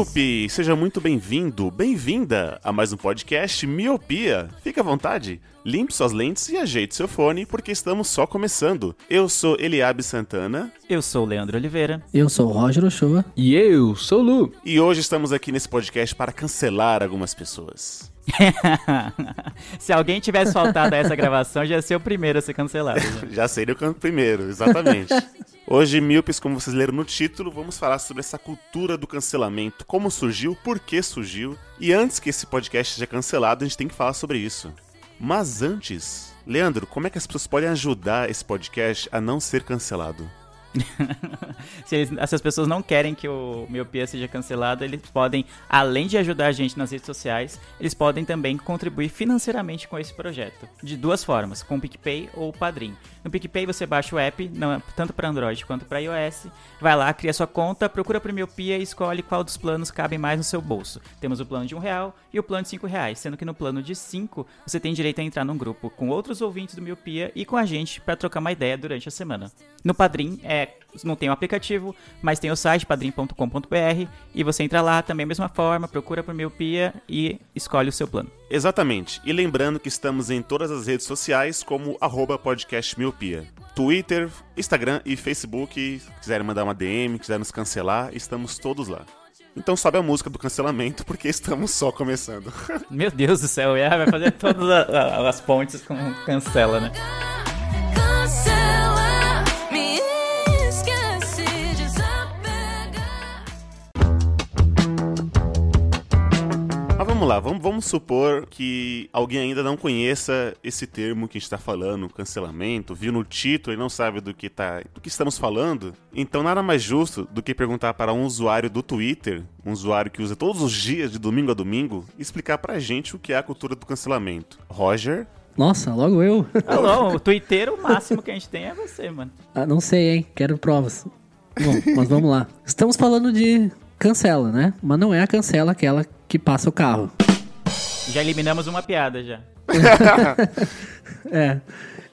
Miope! Seja muito bem-vindo, bem-vinda a mais um podcast Miopia. Fique à vontade, limpe suas lentes e ajeite seu fone, porque estamos só começando. Eu sou Eliabe Santana Eu sou o Leandro Oliveira. Eu sou o Roger Ochoa. E eu sou o Lu. e hoje estamos aqui nesse podcast para cancelar algumas pessoas. Se alguém tivesse faltado a essa gravação, já ia ser o primeiro a ser cancelado. né? Já seria o primeiro, exatamente. Hoje, Míopes, como vocês leram no título, vamos falar sobre essa cultura do cancelamento, como surgiu, por que surgiu, e antes que esse podcast seja cancelado, a gente tem que falar sobre isso. Mas antes, Leandro, como é que as pessoas podem ajudar esse podcast a não ser cancelado? se, eles- se as pessoas não querem que o Miopia seja cancelado, eles podem, além de ajudar a gente nas redes sociais, eles podem também contribuir financeiramente com esse projeto. De duas formas, com o PicPay ou o Padrim. No PicPay você baixa o app, não- tanto para Android quanto para iOS, vai lá, cria sua conta, procura por Miopia e escolhe qual dos planos cabe mais no seu bolso. Temos o plano de um real e o plano de cinco reais, sendo que no plano de cinco você tem direito a entrar num grupo com outros ouvintes do Miopia e com a gente para trocar uma ideia durante a semana. No Padrim é não tem o aplicativo, mas tem o site padrim.com.br e você entra lá também da mesma forma, procura por Miopia e escolhe o seu plano. Exatamente. E lembrando que estamos em todas as redes sociais como arroba podcast miopia. Twitter, Instagram e Facebook. Se quiserem mandar uma DM, quiserem nos cancelar, estamos todos lá. Então sobe a música do cancelamento, porque estamos só começando. Meu Deus do céu, é, vai fazer todas as pontes com cancela, né? Lá, vamos, vamos supor que alguém ainda não conheça esse termo que a gente está falando, cancelamento, viu no título e não sabe do que, tá, do que estamos falando. Então nada mais justo do que perguntar para um usuário do Twitter, um usuário que usa todos os dias, de domingo a domingo, explicar pra gente o que é a cultura do cancelamento. Roger? Nossa, logo eu. Não, não, o Twitter, o máximo que a gente tem é você, mano. Ah, não sei, hein? Quero provas. Bom, mas vamos lá. Estamos falando de cancela, né? Mas não é a cancela aquela que passa o carro. Já eliminamos uma piada já. É.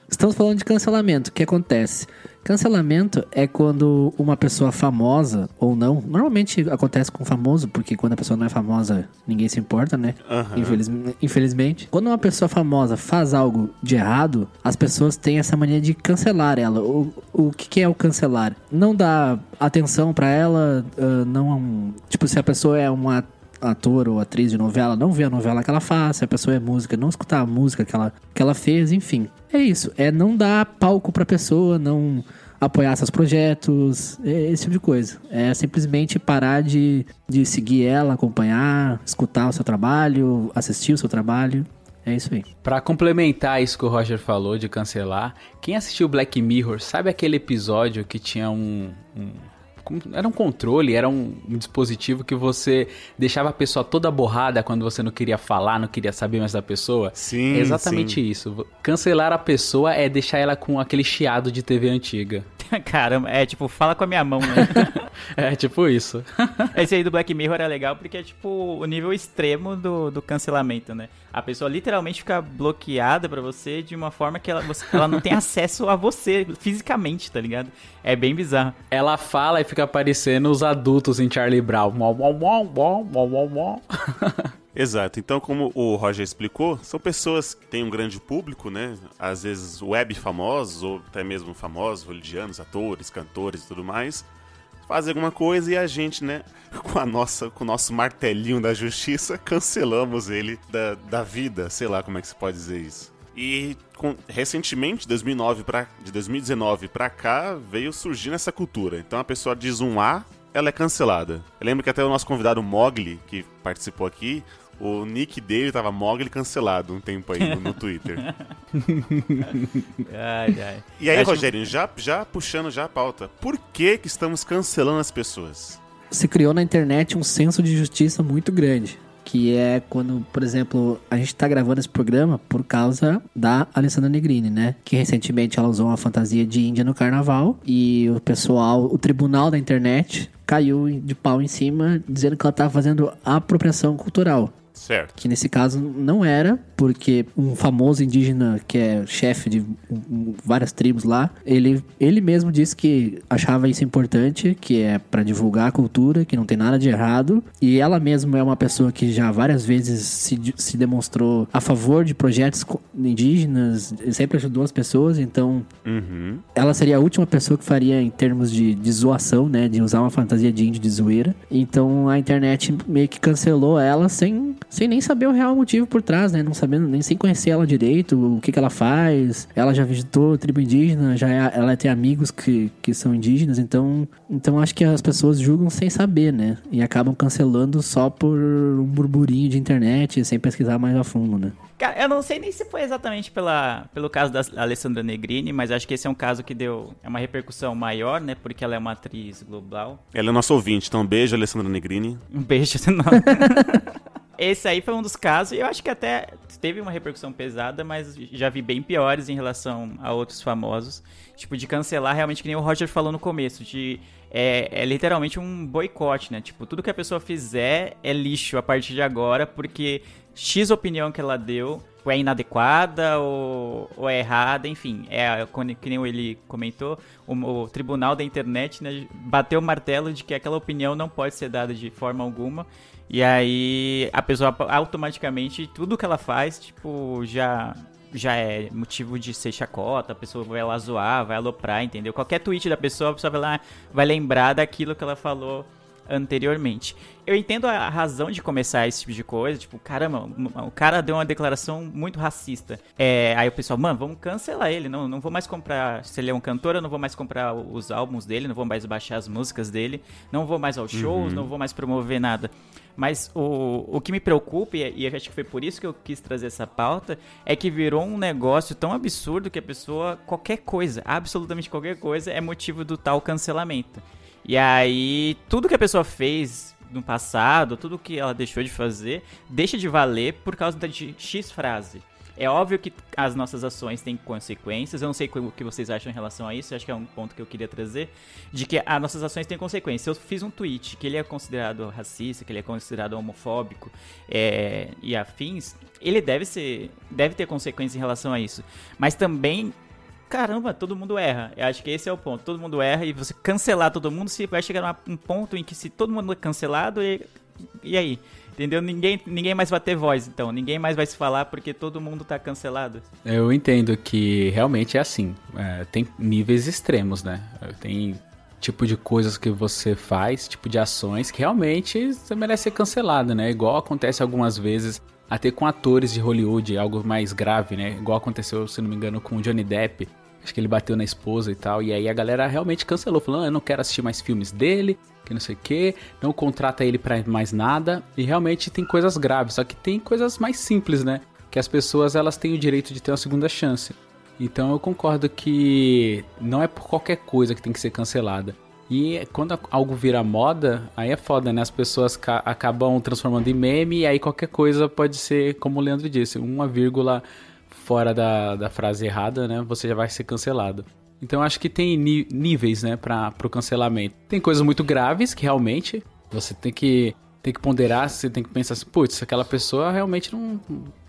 Estamos falando de cancelamento. O que acontece? Cancelamento é quando uma pessoa famosa ou não, normalmente acontece com famoso, porque quando a pessoa não é famosa, ninguém se importa, né? Aham. Infeliz- Infelizmente. Quando uma pessoa famosa faz algo de errado, as pessoas têm essa mania de cancelar ela. O, o que, que é o cancelar? Não dar atenção pra ela, ah, não. Tipo, se a pessoa é uma ator ou atriz de novela, não ver a novela que ela faz, se a pessoa é música, não escutar a música que ela, que ela fez, enfim. É isso, é não dar palco pra pessoa, não apoiar seus projetos, é esse tipo de coisa. É simplesmente parar de, de seguir ela, acompanhar, escutar o seu trabalho, assistir o seu trabalho. É isso aí. Pra complementar isso que o Roger falou de cancelar, quem assistiu Black Mirror sabe aquele episódio que tinha um. um- era um controle, era um, um dispositivo que você deixava a pessoa toda borrada quando você não queria falar, não queria saber mais da pessoa. Sim, É exatamente sim. isso. Cancelar a pessoa é deixar ela com aquele chiado de TV antiga. Caramba, é tipo, fala com a minha mão, né? É tipo isso. Esse aí do Black Mirror é legal porque é tipo o nível extremo do, do cancelamento, né? A pessoa literalmente fica bloqueada pra você de uma forma que ela, você- ela não tem acesso a você fisicamente, tá ligado? É bem bizarro. Ela fala e fica aparecendo os adultos em Charlie Brown. Exato. Então, como o Roger explicou, são pessoas que têm um grande público, né? Às vezes web famosos, ou até mesmo famosos, hollywoodianos, atores, cantores e tudo mais. Fazem alguma coisa e a gente, né, com a nossa, com o nosso martelinho da justiça, cancelamos ele da, da vida, sei lá como é que se pode dizer isso. E com- recentemente, 2009 pra, de 2019 pra cá, veio surgindo essa cultura. Então a pessoa diz um A, ela é cancelada. Eu lembro que até o nosso convidado Mogli, que participou aqui, o nick dele tava Mogli cancelado um tempo aí no, no Twitter. Ai, ai. E aí, Acho- Rogério, já, já puxando já a pauta, por que que estamos cancelando as pessoas? se criou na internet um senso de justiça muito grande. Que é quando, por exemplo, a gente tá gravando esse programa por causa da Alessandra Negrini, né? Que recentemente ela usou uma fantasia de Índia no carnaval e o pessoal, o tribunal da internet caiu de pau em cima dizendo que ela tava fazendo apropriação cultural. Certo. Que nesse caso não era, porque um famoso indígena que é chefe de várias tribos lá, ele, ele mesmo disse que achava isso importante, que é pra divulgar a cultura, que não tem nada de errado. E ela mesma é uma pessoa que já várias vezes se, se demonstrou a favor de projetos indígenas, sempre ajudou as pessoas, então Uhum. ela seria a última pessoa que faria em termos de, de zoação, né? De usar uma fantasia de índio de zoeira. Então a internet meio que cancelou ela sem, sem nem saber o real motivo por trás, né? Não sabendo, nem sem conhecer ela direito, o que, que ela faz. Ela já visitou tribo indígena, já é- ela tem amigos que, que são indígenas, então, então acho que as pessoas julgam sem saber, né? E acabam cancelando só por um burburinho de internet, sem pesquisar mais a fundo, né? Cara, eu não sei nem se foi exatamente pela, pelo caso da Alessandra Negrini, mas acho que esse é um caso que deu é uma repercussão maior, né? Porque ela é uma atriz global. Ela é nossa ouvinte, então um beijo, Alessandra Negrini. Um beijo. Não. Esse aí foi um dos casos, e eu acho que até teve uma repercussão pesada, mas já vi bem piores em relação a outros famosos. Tipo, de cancelar realmente, que nem o Roger falou no começo, de. É, é literalmente um boicote, né? Tipo, tudo que a pessoa fizer é lixo a partir de agora, porque X opinião que ela deu é inadequada ou, ou é errada, enfim. É, que nem ele comentou, o, o tribunal da internet né, bateu o martelo de que aquela opinião não pode ser dada de forma alguma. E aí a pessoa automaticamente, tudo que ela faz, tipo, já já é motivo de ser chacota, a pessoa vai lá zoar, vai aloprar, entendeu? Qualquer tweet da pessoa, a pessoa vai lá, vai lembrar daquilo que ela falou anteriormente. Eu entendo a razão de começar esse tipo de coisa, tipo, caramba, o cara deu uma declaração muito racista. É, aí o pessoal, mano, vamos cancelar ele, não, não vou mais comprar, se ele é um cantor, eu não vou mais comprar os álbuns dele, não vou mais baixar as músicas dele, não vou mais aos shows, não vou mais promover nada. Mas o, o que me preocupa, e, e acho que foi por isso que eu quis trazer essa pauta, é que virou um negócio tão absurdo que a pessoa, qualquer coisa, absolutamente qualquer coisa, é motivo do tal cancelamento. E aí, tudo que a pessoa fez no passado, tudo que ela deixou de fazer, deixa de valer por causa da de X frase. É óbvio que as nossas ações têm consequências. Eu não sei o que vocês acham em relação a isso. Acho que é um ponto que eu queria trazer. De que as nossas ações têm consequências. Se eu fiz um tweet que ele é considerado racista, que ele é considerado homofóbico é, e afins, ele deve ser. deve ter consequências em relação a isso. Mas também Caramba, todo mundo erra. Eu acho que esse é o ponto. Todo mundo erra e você cancelar todo mundo, se vai chegar um ponto em que se todo mundo é cancelado, e, e aí? Entendeu? Ninguém, ninguém mais vai ter voz, então. Ninguém mais vai se falar porque todo mundo tá cancelado. Eu entendo que realmente é assim. É, tem níveis extremos, né? Tem tipo de coisas que você faz, tipo de ações que realmente você merece ser cancelado, né? Igual acontece algumas vezes até com atores de Hollywood, algo mais grave, né? Igual aconteceu, se não me engano, com o Johnny Depp. Acho que ele bateu na esposa e tal. E aí a galera realmente cancelou, falando: ah, eu não quero assistir mais filmes dele, que não sei o que, não contrata ele pra mais nada. E realmente tem coisas graves, só que tem coisas mais simples, né? Que as pessoas elas têm o direito de ter uma segunda chance. Então eu concordo que não é por qualquer coisa que tem que ser cancelada. E quando algo vira moda, aí é foda, né? As pessoas ca- acabam transformando em meme e aí qualquer coisa pode ser, como o Leandro disse, uma vírgula fora da, da frase errada, né? Você já vai ser cancelado. Então acho que tem níveis, né, para pro cancelamento. Tem coisas muito graves que realmente você tem que tem que ponderar, você tem que pensar assim, putz, aquela pessoa realmente não,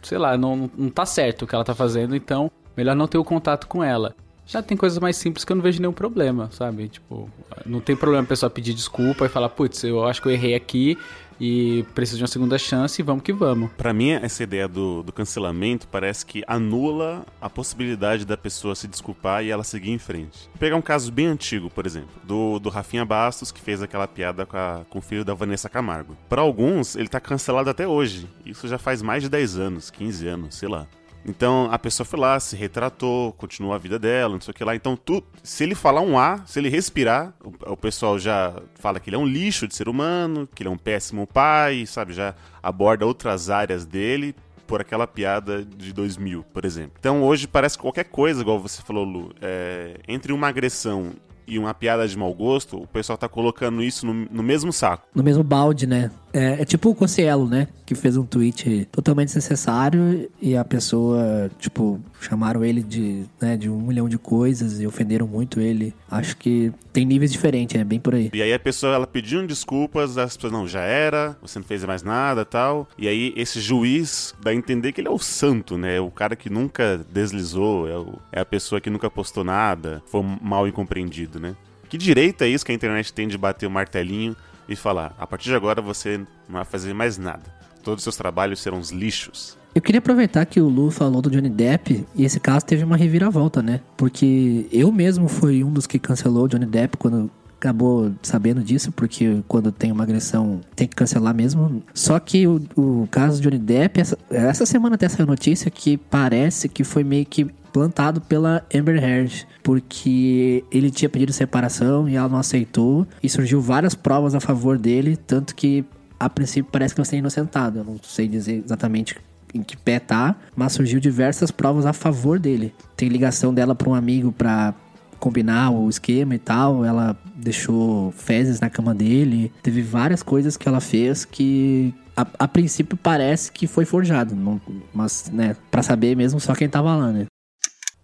sei lá, não, não tá certo o que ela tá fazendo, então melhor não ter o contato com ela. Já tem coisas mais simples que eu não vejo nenhum problema, sabe? Tipo, não tem problema a pessoa pedir desculpa e falar, putz, eu acho que eu errei aqui e preciso de uma segunda chance e vamos que vamos. Pra mim, essa ideia do, do cancelamento parece que anula a possibilidade da pessoa se desculpar e ela seguir em frente. Vou pegar um caso bem antigo, por exemplo, do, do Rafinha Bastos, que fez aquela piada com, a- com o filho da Vanessa Camargo. Para alguns, ele tá cancelado até hoje. Isso já faz mais de 10 anos, 15 anos, sei lá. Então a pessoa foi lá, se retratou, continuou a vida dela, não sei o que lá. Então, tu, se ele falar um A, se ele respirar, o, o pessoal já fala que ele é um lixo de ser humano, que ele é um péssimo pai, sabe? Já aborda outras áreas dele por aquela piada de 2000, por exemplo. Então hoje parece que qualquer coisa, igual você falou, Lu, é, entre uma agressão e uma piada de mau gosto, o pessoal tá colocando isso no, no mesmo saco. No mesmo balde, né? É, é tipo o Cossielo, né? Que fez um tweet totalmente desnecessário e a pessoa, tipo, chamaram ele de, né, de um milhão de coisas e ofenderam muito ele. Acho que tem níveis diferentes, é bem por aí. E aí a pessoa, ela pediu desculpas, as pessoas, não, já era, você não fez mais nada tal. E aí esse juiz dá a entender que ele é o santo, né? É o cara que nunca deslizou, é, o- é a pessoa que nunca postou nada, foi mal incompreendido, né? Que direito é isso que a internet tem de bater o martelinho e falar, a partir de agora você não vai fazer mais nada. Todos os seus trabalhos serão uns lixos. Eu queria aproveitar que o Lu falou do Johnny Depp e esse caso teve uma reviravolta, né? Porque eu mesmo fui um dos que cancelou o Johnny Depp quando acabou sabendo disso, porque quando tem uma agressão tem que cancelar mesmo. Só que o, o caso do Johnny Depp, essa, essa semana até saiu notícia que parece que foi meio que plantado pela Amber Heard, porque ele tinha pedido separação e ela não aceitou e surgiu várias provas a favor dele, tanto que a princípio parece que você é inocentado. Eu não sei dizer exatamente em que pé tá, mas surgiu diversas provas a favor dele. Tem ligação dela para um amigo pra combinar o esquema e tal. Ela deixou fezes na cama dele. Teve várias coisas que ela fez que a, a princípio parece que foi forjado, não- mas né, para saber mesmo só quem tava lá, né?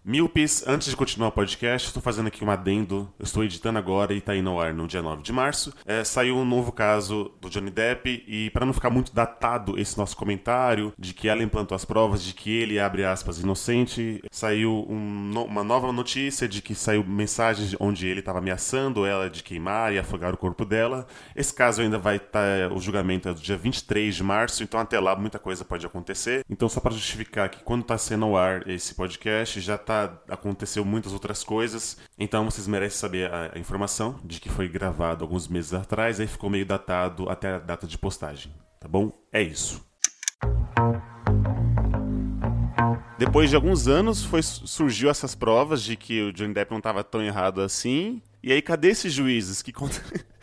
Milpes, antes de continuar o podcast, estou fazendo aqui um adendo. Eu estou editando agora e está indo ao ar no dia 9 de março. É, saiu um novo caso do Johnny Depp e para não ficar muito datado esse nosso comentário de que ela implantou as provas, de que ele, abre aspas, inocente, saiu um no- uma nova notícia de que saiu mensagens onde ele estava ameaçando ela de queimar e afogar o corpo dela. Esse caso ainda vai estar, o julgamento é do dia 23 de março, então até lá muita coisa pode acontecer. Então só para justificar que quando está sendo ao ar esse podcast, já tá aconteceu muitas outras coisas. Então vocês merecem saber a, a informação de que foi gravado alguns meses atrás, aí ficou meio datado até a data de postagem, tá bom? É isso. Depois de alguns anos, foi, surgiu essas provas de que o Johnny Depp não estava tão errado assim. E aí, cadê esses juízes que,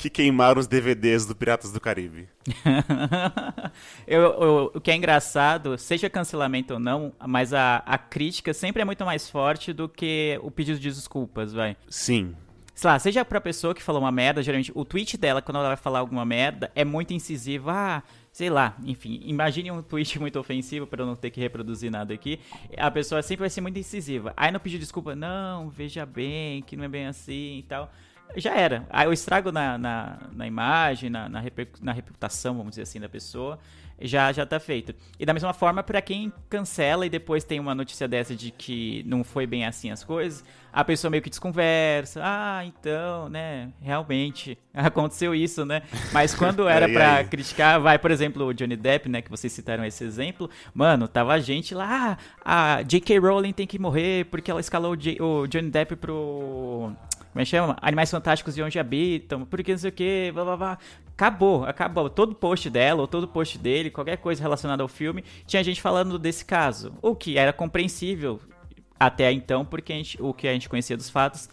que queimaram os DVDs do Piratas do Caribe? Eu- eu- o que é engraçado, seja cancelamento ou não, mas a, a crítica sempre é muito mais forte do que o pedido de desculpas, vai. Sim. Sei lá, seja pra pessoa que falou uma merda, geralmente o tweet dela, quando ela vai falar alguma merda, é muito incisivo. Ah, sei lá, enfim, imagine um tweet muito ofensivo pra eu não ter que reproduzir nada aqui. A pessoa sempre vai ser muito incisiva. Aí não pedir desculpa, não, veja bem, que não é bem assim e tal. Já era. Aí o estrago na, na, na imagem, na, na, reper- na reputação, vamos dizer assim, da pessoa, já, já tá feito. E da mesma forma, pra quem cancela e depois tem uma notícia dessa de que não foi bem assim as coisas, a pessoa meio que desconversa. Ah, então, né, realmente aconteceu isso, né? Mas quando era pra aí? criticar, vai, por exemplo, o Johnny Depp, né, que vocês citaram esse exemplo, mano, tava a gente lá, ah, a J.K. Rowling tem que morrer porque ela escalou o, J- o Johnny Depp pro... Como é que chama? Animais Fantásticos de Onde Habitam, porque não sei o que, blá blá blá. Acabou, acabou. Todo post dela, ou todo post dele, qualquer coisa relacionada ao filme, tinha gente falando desse caso. O que era compreensível até então, porque gente- o que a gente conhecia dos fatos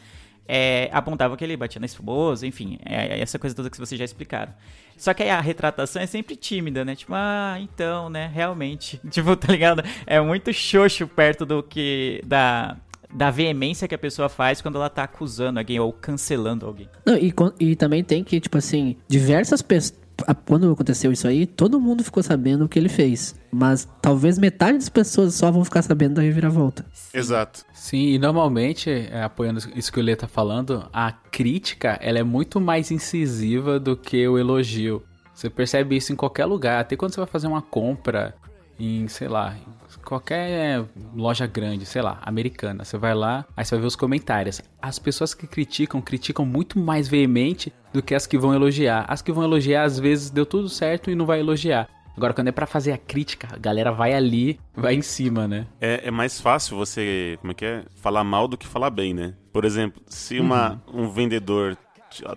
é, apontava que ele batia na esposa, enfim, é, é essa coisa toda que vocês já explicaram. Só que aí a retratação é sempre tímida, né? Tipo, ah, então, né, realmente. Tipo, tá ligado? É muito xoxo perto do que. da. Da veemência que a pessoa faz quando ela tá acusando alguém ou cancelando alguém. Não, e, e também tem que, tipo assim, diversas pessoas. Quando aconteceu isso aí, todo mundo ficou sabendo o que ele fez. Mas talvez metade das pessoas só vão ficar sabendo da reviravolta. Exato. Sim, e normalmente, é, apoiando isso que o Lê tá falando, a crítica ela é muito mais incisiva do que o elogio. Você percebe isso em qualquer lugar, até quando você vai fazer uma compra em, sei lá, em qualquer loja grande, sei lá, americana. Você vai lá, aí você vai ver os comentários. As pessoas que criticam, criticam muito mais veemente do que as que vão elogiar. As que vão elogiar, às vezes, deu tudo certo e não vai elogiar. Agora, quando é pra fazer a crítica, a galera vai ali, vai em cima, né? É, é mais fácil você, como é que é? Falar mal do que falar bem, né? Por exemplo, se uma, um vendedor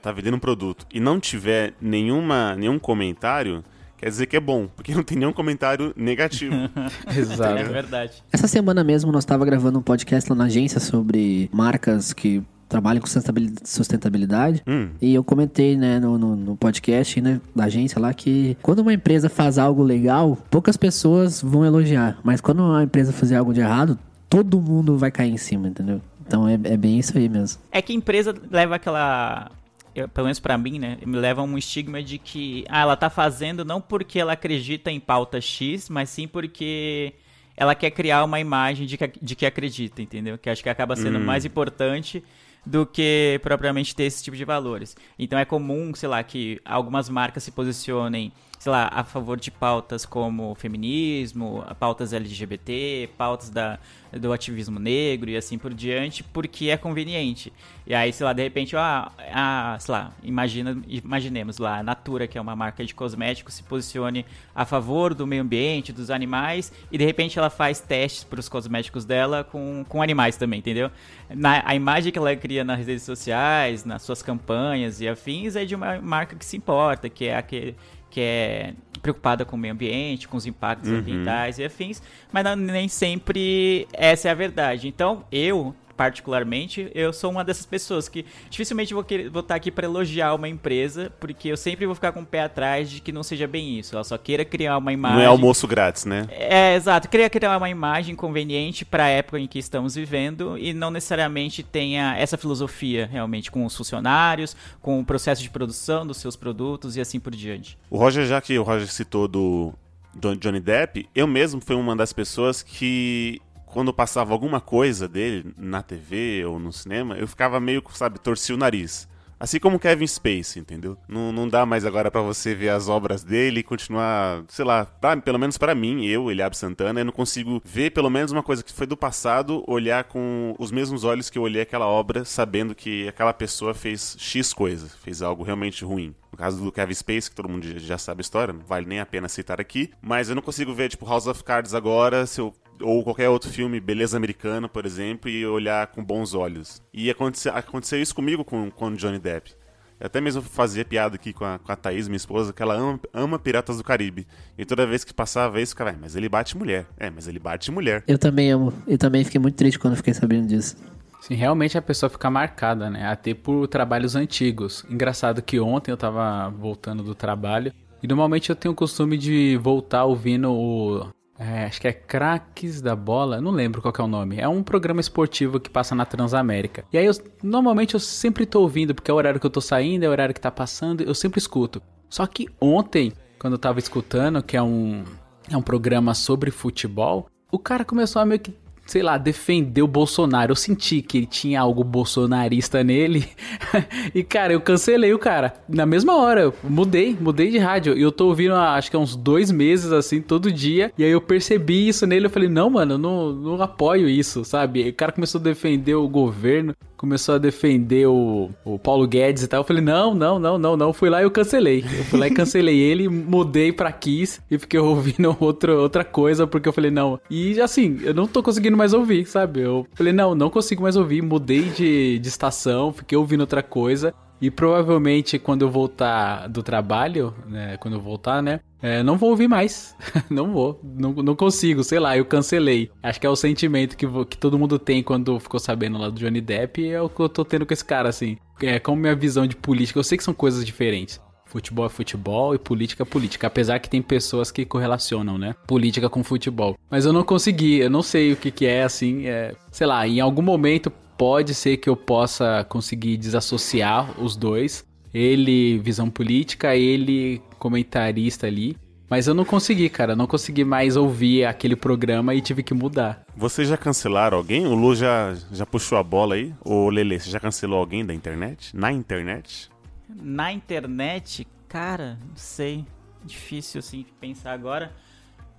tá vendendo um produto e não tiver nenhuma, nenhum comentário, quer dizer que é bom, porque não tem nenhum comentário negativo. É Exato. verdade. Essa semana mesmo nós estava gravando um podcast lá na agência sobre marcas que trabalham com sustentabil- sustentabilidade. Hum. E eu comentei, né, no, no, no podcast né, da agência lá que quando uma empresa faz algo legal, poucas pessoas vão elogiar. Mas quando uma empresa fizer algo de errado, todo mundo vai cair em cima, entendeu? Então é, é bem isso aí mesmo. É que a empresa leva aquela. Eu- pelo menos pra mim, né? Me leva um estigma de que ah, ela tá fazendo não porque ela acredita em pauta X, mas sim porque ela quer criar uma imagem de que, de que acredita, entendeu? Que acho que acaba sendo mais importante do que propriamente ter esse tipo de valores. Então é comum, sei lá, que algumas marcas se posicionem, sei lá, a favor de pautas como feminismo, pautas LGBT, pautas da, do ativismo negro e assim por diante, porque é conveniente. E aí, sei lá, de repente, ah, ah, sei lá, imagina, imaginemos lá, a Natura, que é uma marca de cosméticos, se posicione a favor do meio ambiente, dos animais, e de repente ela faz testes para os cosméticos dela com, com animais também, entendeu? Na, a imagem que ela cria nas redes sociais, nas suas campanhas e afins, é de uma marca que se importa, que é aquele que é preocupada com o meio ambiente, com os impactos ambientais e afins, mas não- nem sempre essa é a verdade. Então, eu, particularmente, eu sou uma dessas pessoas que dificilmente vou, querer, vou estar aqui para elogiar uma empresa, porque eu sempre vou ficar com o pé atrás de que não seja bem isso. Ela só queira criar uma imagem. Não é almoço grátis, né? É, exato. Queria criar uma imagem conveniente para a época em que estamos vivendo e não necessariamente tenha essa filosofia realmente com os funcionários, com o processo de produção dos seus produtos e assim por diante. O Roger, já que o Roger citou do John- Johnny Depp, eu mesmo fui uma das pessoas que, quando passava alguma coisa dele na TV ou no cinema, eu ficava meio, sabe, torcia o nariz. Assim como Kevin Spacey, entendeu? Não, não dá mais agora pra você ver as obras dele e continuar, sei lá, pra- pelo menos pra mim, eu, Eliab Santana, eu não consigo ver pelo menos uma coisa que foi do passado, olhar com os mesmos olhos que eu olhei aquela obra, sabendo que aquela pessoa fez X coisa, fez algo realmente ruim. No caso do Kevin Spacey, que todo mundo já sabe a história, não vale nem a pena citar aqui, mas eu não consigo ver, tipo, House of Cards agora, se eu ou qualquer outro filme, Beleza Americana, por exemplo, e olhar com bons olhos. E aconteceu, aconteceu isso comigo com, com o Johnny Depp. Eu até mesmo fazia piada aqui com a, com a Thaís, minha esposa, que ela ama, ama Piratas do Caribe. E toda vez que passava isso, ficava, "É, mas ele bate mulher. É, mas ele bate mulher. Eu também amo. Eu também fiquei muito triste quando fiquei sabendo disso. Sim, realmente a pessoa fica marcada, né? Até por trabalhos antigos. Engraçado que ontem eu tava voltando do trabalho e normalmente eu tenho o costume de voltar ouvindo o. é, acho que é Craques da Bola, não lembro qual é o nome. É um programa esportivo que passa na Transamérica. E aí eu normalmente eu sempre tô ouvindo, porque é o horário que eu tô saindo, é o horário que tá passando, eu sempre escuto. Só que ontem, quando eu tava escutando, que é um, é um programa sobre futebol, o cara começou a meio que sei lá, defender o Bolsonaro. Eu senti que ele tinha algo bolsonarista nele. e, cara, eu cancelei o cara. Na mesma hora, eu mudei, mudei de rádio. E eu tô ouvindo, acho que há uns dois meses, assim, todo dia. E aí eu percebi isso nele. Eu falei, não, mano, eu não, não apoio isso, sabe? E o cara começou a defender o governo. Começou a defender o, o Paulo Guedes e tal. Eu falei, não, não, não, não, não. Fui lá e eu cancelei. Eu fui lá e cancelei ele, mudei pra Kiss e fiquei ouvindo outra, outra coisa, porque eu falei, não. E assim, eu não tô conseguindo mais ouvir, sabe? Eu falei, não, não consigo mais ouvir. Mudei de, de estação, fiquei ouvindo outra coisa. E provavelmente quando eu voltar do trabalho, né? Quando eu voltar, né? é, não vou ouvir mais. não vou. Não, não consigo, sei lá, eu cancelei. Acho que é o sentimento que, que todo mundo tem quando ficou sabendo lá do Johnny Depp. E é o que eu tô tendo com esse cara, assim. É como minha visão de política. Eu sei que são coisas diferentes. Futebol é futebol e política é política. Apesar que tem pessoas que correlacionam, né? Política com futebol. Mas eu não consegui, eu não sei o que, que é, assim. É, sei lá, em algum momento pode ser que eu possa conseguir desassociar os dois. Ele, visão política, ele, comentarista ali. Mas eu não consegui, cara. Não consegui mais ouvir aquele programa e tive que mudar. Vocês já cancelaram alguém? O Lu já, já puxou a bola aí? Ô, Lele, você já cancelou alguém da internet? Na internet? Na internet, cara, não sei. Difícil assim pensar agora.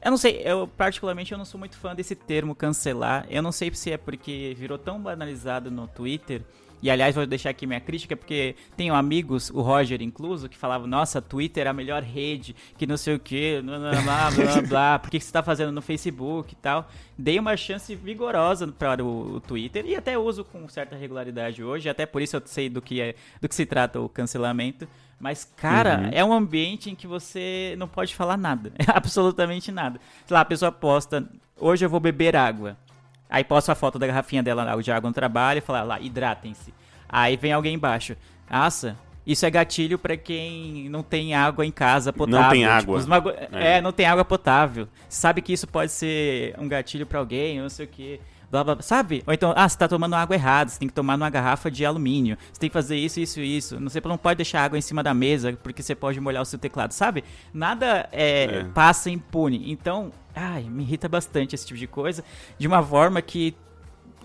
Eu não sei, eu particularmente eu não sou muito fã desse termo cancelar. Eu não sei se é porque virou tão banalizado no Twitter. E aliás, vou deixar aqui minha crítica, porque tenho amigos, o Roger incluso, que falavam, nossa, Twitter é a melhor rede, que não sei o que, blá blá blá blá, blá por que você tá fazendo no Facebook e tal. Dei uma chance vigorosa para o, o Twitter e até uso com certa regularidade hoje, até por isso eu sei do que, é, do que se trata o cancelamento. Mas, cara, é um ambiente em que você não pode falar nada. Absolutamente nada. Sei lá, a pessoa posta, hoje eu vou beber água. Aí posta a foto da garrafinha dela de água no trabalho e fala lá, hidratem-se. Aí vem alguém embaixo. Nossa, isso é gatilho pra quem não tem água em casa potável. tem Tipo, água. os mago- É. é. não tem água potável. Sabe que isso pode ser um gatilho pra alguém, não sei o quê. Blá, blá, sabe? Ou então, ah, você tá tomando água errada, você tem que tomar numa garrafa de alumínio, você tem que fazer isso, isso, isso. Não sei, não pode deixar água em cima da mesa, porque você pode molhar o seu teclado, sabe? Nada é, É. passa impune. Então, ai, me irrita bastante esse tipo de coisa, de uma forma que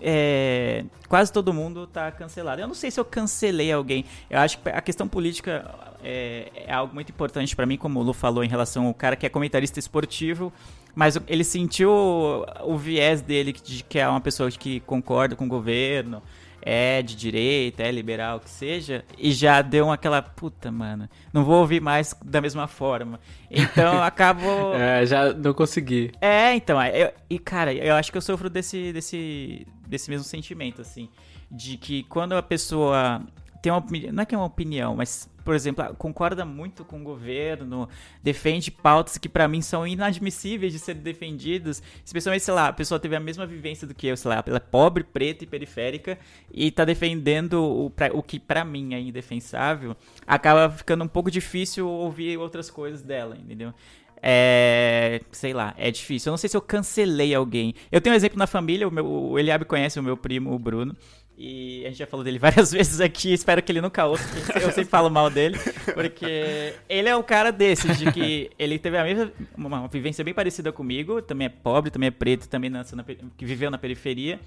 é, quase todo mundo tá cancelado. Eu não sei se eu cancelei alguém. Eu acho que a questão política é, é algo muito importante pra mim, como o Lu falou em relação ao cara que é comentarista esportivo, mas ele sentiu o, o viés dele de que é uma pessoa que concorda com o governo, é de direita, é liberal, o que seja, e já deu aquela puta, mano, não vou ouvir mais da mesma forma. Então acabou. É, já não consegui. É, então, eu- e cara, eu acho que eu sofro desse, desse, desse mesmo sentimento, assim, de que quando a pessoa tem uma opinião, não é que é uma opinião, mas, por exemplo, ah, concorda muito com o governo, defende pautas que pra mim são inadmissíveis de serem defendidas, especialmente, sei lá, a pessoa teve a mesma vivência do que eu, sei lá, ela é pobre, preta e periférica e tá defendendo o, pra- o que pra mim é indefensável, acaba ficando um pouco difícil ouvir outras coisas dela, entendeu? É. Sei lá, é difícil. Eu não sei se eu cancelei alguém. Eu tenho um exemplo na família, o, meu, o Eliabe conhece o meu primo, o Bruno. E a gente já falou dele várias vezes aqui, espero que ele nunca ouça, porque eu sempre falo mal dele, porque ele é o cara desses, de que ele teve a mesma, uma, uma vivência bem parecida comigo, também é pobre, também é preto, também nasceu na, que viveu na periferia,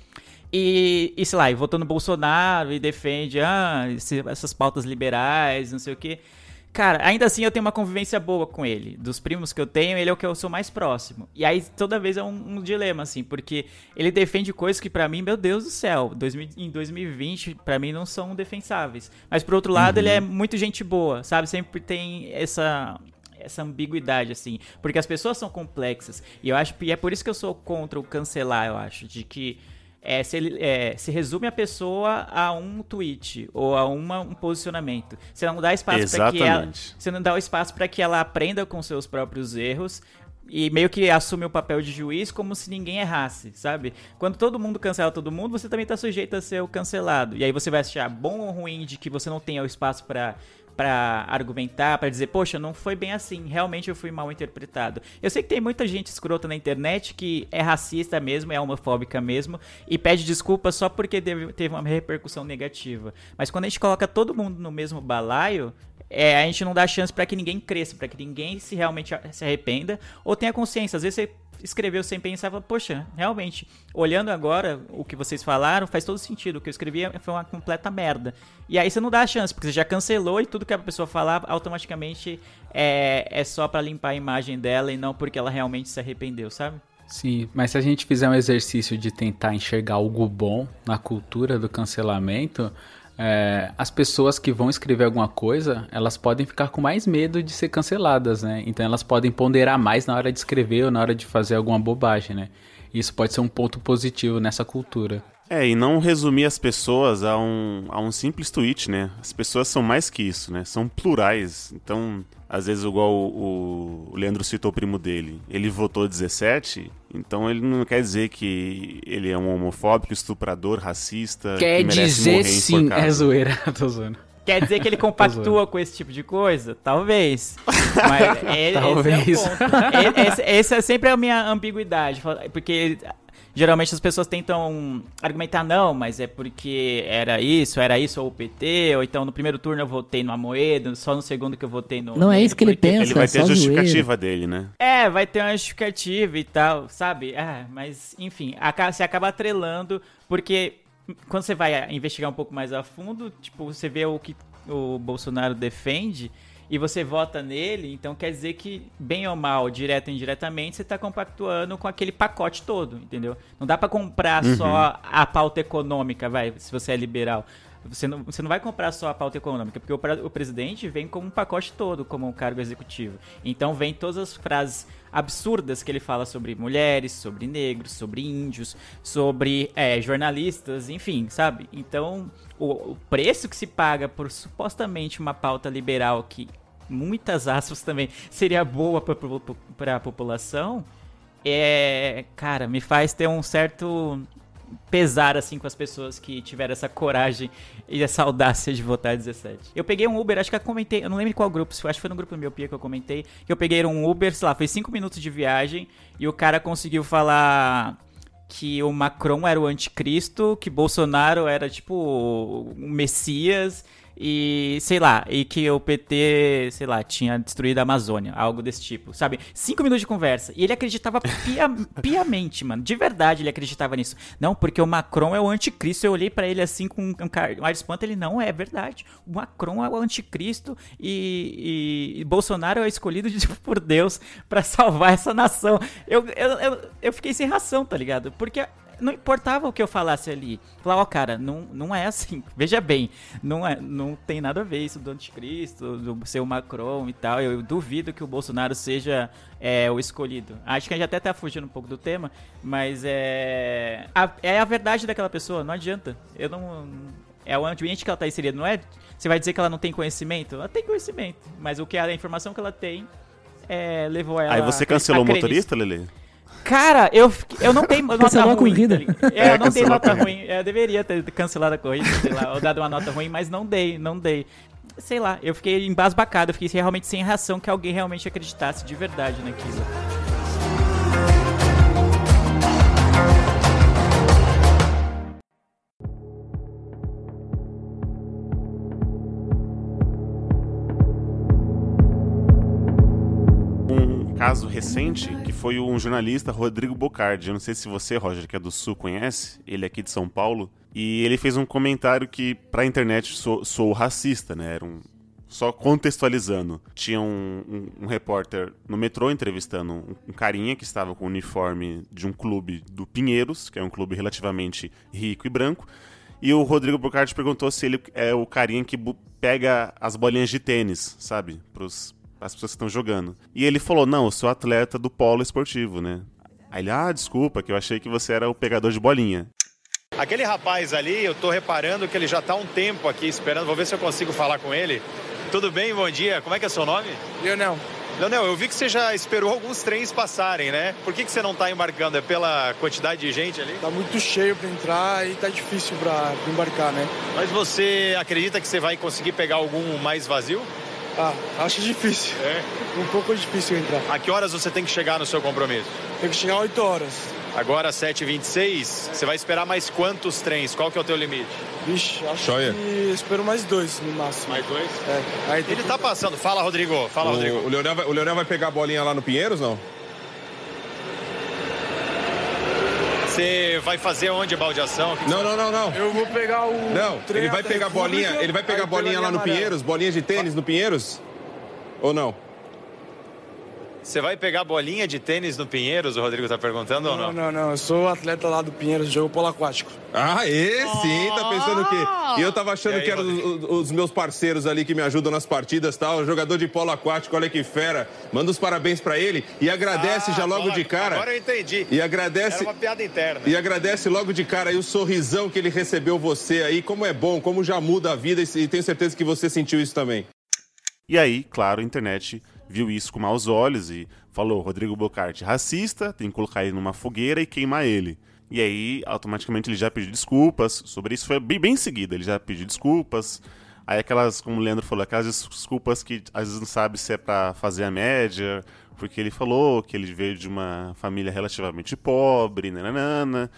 e, e sei lá, e votou no Bolsonaro e defende ah, esse- essas pautas liberais, não sei o quê. Cara, ainda assim eu tenho uma convivência boa com ele. Dos primos que eu tenho, ele é o que eu sou mais próximo. E aí toda vez é um, um dilema, assim, porque ele defende coisas que pra mim, meu Deus do céu, 2000 em 2020, pra mim não são defensáveis. Mas por outro lado, ele é muito gente boa, sabe? Sempre tem essa essa ambiguidade, assim. Porque as pessoas são complexas. E eu acho e é por isso que eu sou contra o cancelar, eu acho. De que é, se, ele, é, se resume a pessoa a um tweet ou a uma, um posicionamento. Você não dá espaço para que ela, você não dá o espaço para que ela aprenda com seus próprios erros e meio que assume o papel de juiz como se ninguém errasse, sabe? Quando todo mundo cancela todo mundo, você também tá sujeito a ser o cancelado. E aí você vai achar bom ou ruim de que você não tenha o espaço para para argumentar, para dizer, poxa, não foi bem assim, realmente eu fui mal interpretado. Eu sei que tem muita gente escrota na internet que é racista mesmo, é homofóbica mesmo, e pede desculpa só porque teve, uma repercussão negativa. Mas quando a gente coloca todo mundo no mesmo balaio, é, a gente não dá chance pra que ninguém cresça, pra que ninguém se realmente se arrependa ou tenha consciência. Às vezes você escreveu sem pensar fala, poxa, realmente, olhando agora o que vocês falaram, faz todo sentido. O que eu escrevi foi uma completa merda. E aí você não dá a chance, porque você já cancelou e tudo que a pessoa falar automaticamente é, é só pra limpar a imagem dela e não porque ela realmente se arrependeu, sabe? Sim, mas se a gente fizer um exercício de tentar enxergar algo bom na cultura do cancelamento, é, as pessoas que vão escrever alguma coisa, elas podem ficar com mais medo de ser canceladas, né? Então elas podem ponderar mais na hora de escrever ou na hora de fazer alguma bobagem, né? Isso pode ser um ponto positivo nessa cultura. É, e não resumir as pessoas a um, a um simples tweet, né? As pessoas são mais que isso, né? São plurais. Então, às vezes, igual o, o Leandro citou o primo dele, ele votou 17, então ele não quer dizer que ele é um homofóbico, estuprador, racista. Quer que merece dizer morrer sim, é zoeira, tô zoando. Quer dizer que ele compactua com esse tipo de coisa? Talvez. Mas ele, Talvez. Esse, é o ponto. E- esse, esse é sempre a minha ambiguidade. Porque geralmente as pessoas tentam argumentar, não, mas é porque era isso, era isso, ou o PT, ou então no primeiro turno eu votei no Amoedo, só no segundo que eu votei no. Não é isso que ele pensa. Ele vai ter só a justificativa dele, né? É, vai ter uma justificativa e tal, sabe? Ah, mas, enfim, você acaba atrelando, porque quando você vai investigar um pouco mais a fundo, tipo, você vê o que o Bolsonaro defende e você vota nele, então quer dizer que, bem ou mal, direto ou indiretamente, você tá compactuando com aquele pacote todo, entendeu? Não dá pra comprar só a pauta econômica, vai, se você é liberal. Você não, você não vai comprar só a pauta econômica, porque o, o presidente vem como um pacote todo, como um cargo executivo. Então vem todas as frases absurdas que ele fala sobre mulheres, sobre negros, sobre índios, sobre é, jornalistas, enfim, sabe? Então o, o preço que se paga por supostamente uma pauta liberal que muitas aspas também seria boa para a população é, cara, me faz ter um certo pesar assim com as pessoas que tiveram essa coragem e essa audácia de votar 17. Eu peguei um Uber, acho que eu comentei, eu não lembro em qual grupo, acho que foi no grupo do meu Pia que eu comentei, que eu peguei um Uber, sei lá, foi 5 minutos de viagem e o cara conseguiu falar que o Macron era o anticristo, que Bolsonaro era tipo o Messias e sei lá, e que o PT, sei lá, tinha destruído a Amazônia, algo desse tipo, sabe? Cinco minutos de conversa. E ele acreditava pia- piamente, mano. De verdade ele acreditava nisso. Não, porque o Macron é o anticristo. Eu olhei pra ele assim com um um ar de espanto. Ele não é verdade. O Macron é o anticristo e, e- e Bolsonaro é escolhido de- por Deus pra salvar essa nação. Eu, eu, eu, eu fiquei sem ração, tá ligado? Porque não importava o que eu falasse ali. Falar, ó, cara, não, não é assim. Veja bem, não, é, não tem nada a ver isso do anticristo, do ser o Macron e tal. Eu duvido que o Bolsonaro seja é, o escolhido. Acho que a gente até tá fugindo um pouco do tema, mas é. A, é a verdade daquela pessoa, não adianta. Eu não. É o ambiente que ela tá inserida, não é. Você vai dizer que ela não tem conhecimento? Ela tem conhecimento, mas o que a informação que ela tem é, levou ela. Aí você cancelou o motorista, Lele? Cara, eu, eu não tenho nota Cancelou a ruim. corrida. tá ligado? é, eu não dei a nota ruim. Eu deveria ter cancelado a corrida, sei lá, ou dado uma nota ruim, mas não dei, não dei. Sei lá, eu fiquei embasbacado, eu fiquei realmente sem reação que alguém realmente acreditasse de verdade naquilo. Recente que foi um jornalista, Rodrigo Bocardi. Eu não sei se você, Roger, que é do Sul, conhece. Ele é aqui de São Paulo. E ele fez um comentário que pra internet sou, sou racista, né? Era um. Só contextualizando. Tinha um, um- um repórter no metrô entrevistando um, um carinha que estava com o uniforme de um clube do Pinheiros, que é um clube relativamente rico e branco. E o Rodrigo Bocardi perguntou se ele é o carinha que pega as bolinhas de tênis, sabe? Pros, as pessoas que estão jogando. E ele falou: Não, eu sou atleta do polo esportivo, né? Aí ele, ah, desculpa, que eu achei que você era o pegador de bolinha. Aquele rapaz ali, eu tô reparando que ele já tá há um tempo aqui esperando. Vou ver se eu consigo falar com ele. Tudo bem? Bom dia. Como é que é seu nome? Leonel, Leonel, eu vi que você já esperou alguns trens passarem, né? Por que, que você não tá embarcando? É pela quantidade de gente ali? tá muito cheio pra entrar e tá difícil pra embarcar, né? Mas você acredita que você vai conseguir pegar algum mais vazio? Ah, acho difícil. É. Um pouco difícil entrar. A que horas você tem que chegar no seu compromisso? Tem que chegar 8 horas. Agora, 7h26, você vai esperar mais quantos trens? Qual que é o teu limite? Vixe, acho Joia. que espero mais dois no máximo. Mais dois? É. Aí Ele que- tá passando. Fala, Rodrigo. Fala, Rodrigo. O, o, Leonel vai, o Leonel vai pegar a bolinha lá no Pinheiros, não? Você vai fazer onde a baldeação? Que que Não, não, não, não. Eu vou pegar o. Não, ele vai pegar a bolinha, ele vai pegar bolinha lá no. Pinheiros, bolinha de tênis no Pinheiros? Ou não? Você vai pegar bolinha de tênis no Pinheiros, o Rodrigo tá perguntando ou Não, não? não, não. Eu sou atleta lá do Pinheiros, jogo polo aquático. Ah, esse sim, tá pensando o quê? E eu tava achando E aí, que eram os, os- meus parceiros ali que me ajudam nas partidas e tal, jogador de polo aquático, olha que fera. Manda os parabéns pra ele e agradece Ah, já logo agora- de cara. Agora eu entendi. E agradece. Era uma piada interna. E agradece logo de cara aí o sorrisão que ele recebeu você aí, como é bom, como já muda a vida e tenho certeza que você sentiu isso também. E aí, claro, a internet viu isso com maus olhos e falou: Rodrigo Bocardi, racista, tem que colocar ele numa fogueira e queimar ele. E aí, automaticamente, ele já pediu desculpas sobre isso. Foi bem, bem em seguida, ele já pediu desculpas. Aí, aquelas, como o Leandro falou, aquelas desculpas que às vezes não sabe se é pra fazer a média, porque ele falou que ele veio de uma família relativamente pobre, nananana,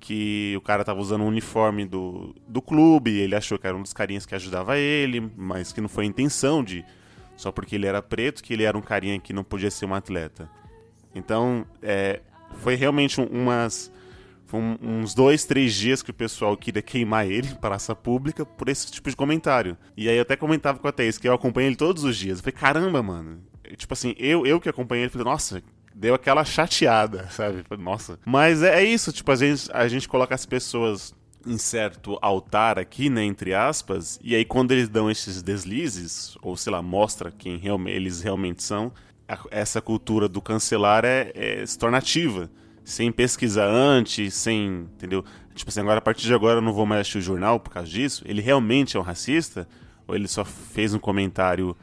que o cara tava usando o uniforme do, do clube, ele achou que era um dos carinhas que ajudava ele, mas que não foi a intenção de só porque ele era preto que ele era um carinha que não podia ser um atleta. Então, é, foi realmente um- umas foi uns dois, três dias que o pessoal queria queimar ele em praça pública por esse tipo de comentário. E aí eu até comentava com a Thaís que eu acompanho ele todos os dias. Eu falei, caramba, mano. Tipo assim, eu, eu que acompanhei ele, falei, nossa, deu aquela chateada, sabe? Nossa. Mas é, é isso, tipo, a gente, a gente coloca as pessoas em certo altar aqui, né, entre aspas, e aí quando eles dão esses deslizes, ou sei lá, mostra quem realme- eles realmente são, a- essa cultura do cancelar é, é- se torna ativa, sem pesquisar antes, sem, entendeu? Tipo assim, agora a partir de agora eu não vou mais assistir o jornal por causa disso, ele realmente é um racista? Ou ele só fez um comentário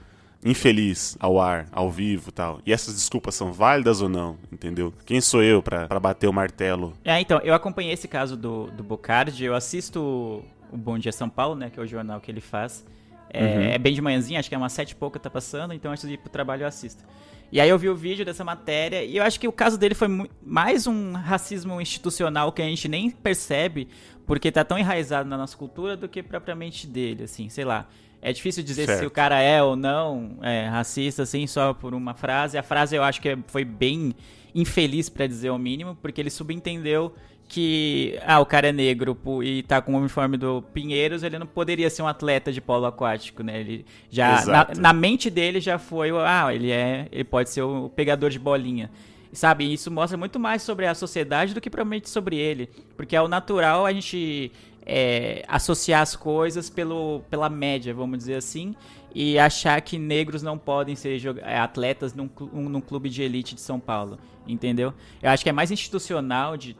infeliz ao ar, ao vivo e tal? E essas desculpas são válidas ou não, entendeu? Quem sou eu pra, pra bater o martelo É, então, eu acompanhei esse caso do, do Bocardi, eu assisto o Bom Dia São Paulo, né, que é o jornal que ele faz. É, Uhum. é bem de manhãzinha, acho que é umas sete e pouca tá passando, então antes de ir pro trabalho eu assisto. E aí eu vi o vídeo dessa matéria e eu acho que o caso dele foi mais um racismo institucional que a gente nem percebe, porque tá tão enraizado na nossa cultura do que propriamente dele, assim, sei lá. É difícil dizer se Certo. o cara é ou não é, racista, assim, só por uma frase. A frase eu acho que foi bem infeliz, pra dizer o mínimo, porque ele subentendeu que, ah, o cara é negro e tá com o uniforme do Pinheiros, ele não poderia ser um atleta de polo aquático, né? Ele já, na, na mente dele já foi, o, ah, ele é, ele pode ser o pegador de bolinha. Sabe, isso mostra muito mais sobre a sociedade do que provavelmente sobre ele. Porque é o natural a gente é, associar as coisas pelo, pela média, vamos dizer assim, e achar que negros não podem ser é, atletas num, um- num clube de elite de São Paulo. Entendeu? Eu acho que é mais institucional de.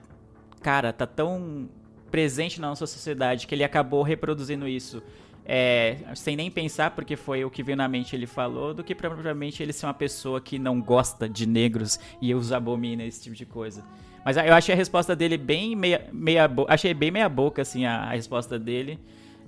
Cara, tá tão presente na nossa sociedade que ele acabou reproduzindo isso é, sem nem pensar, porque foi o que veio na mente ele falou, do que provavelmente ele ser uma pessoa que não gosta de negros e os abomina, esse tipo de coisa. Mas eu achei a resposta dele bem meia, meia achei bem meia boca, assim, a, a resposta dele.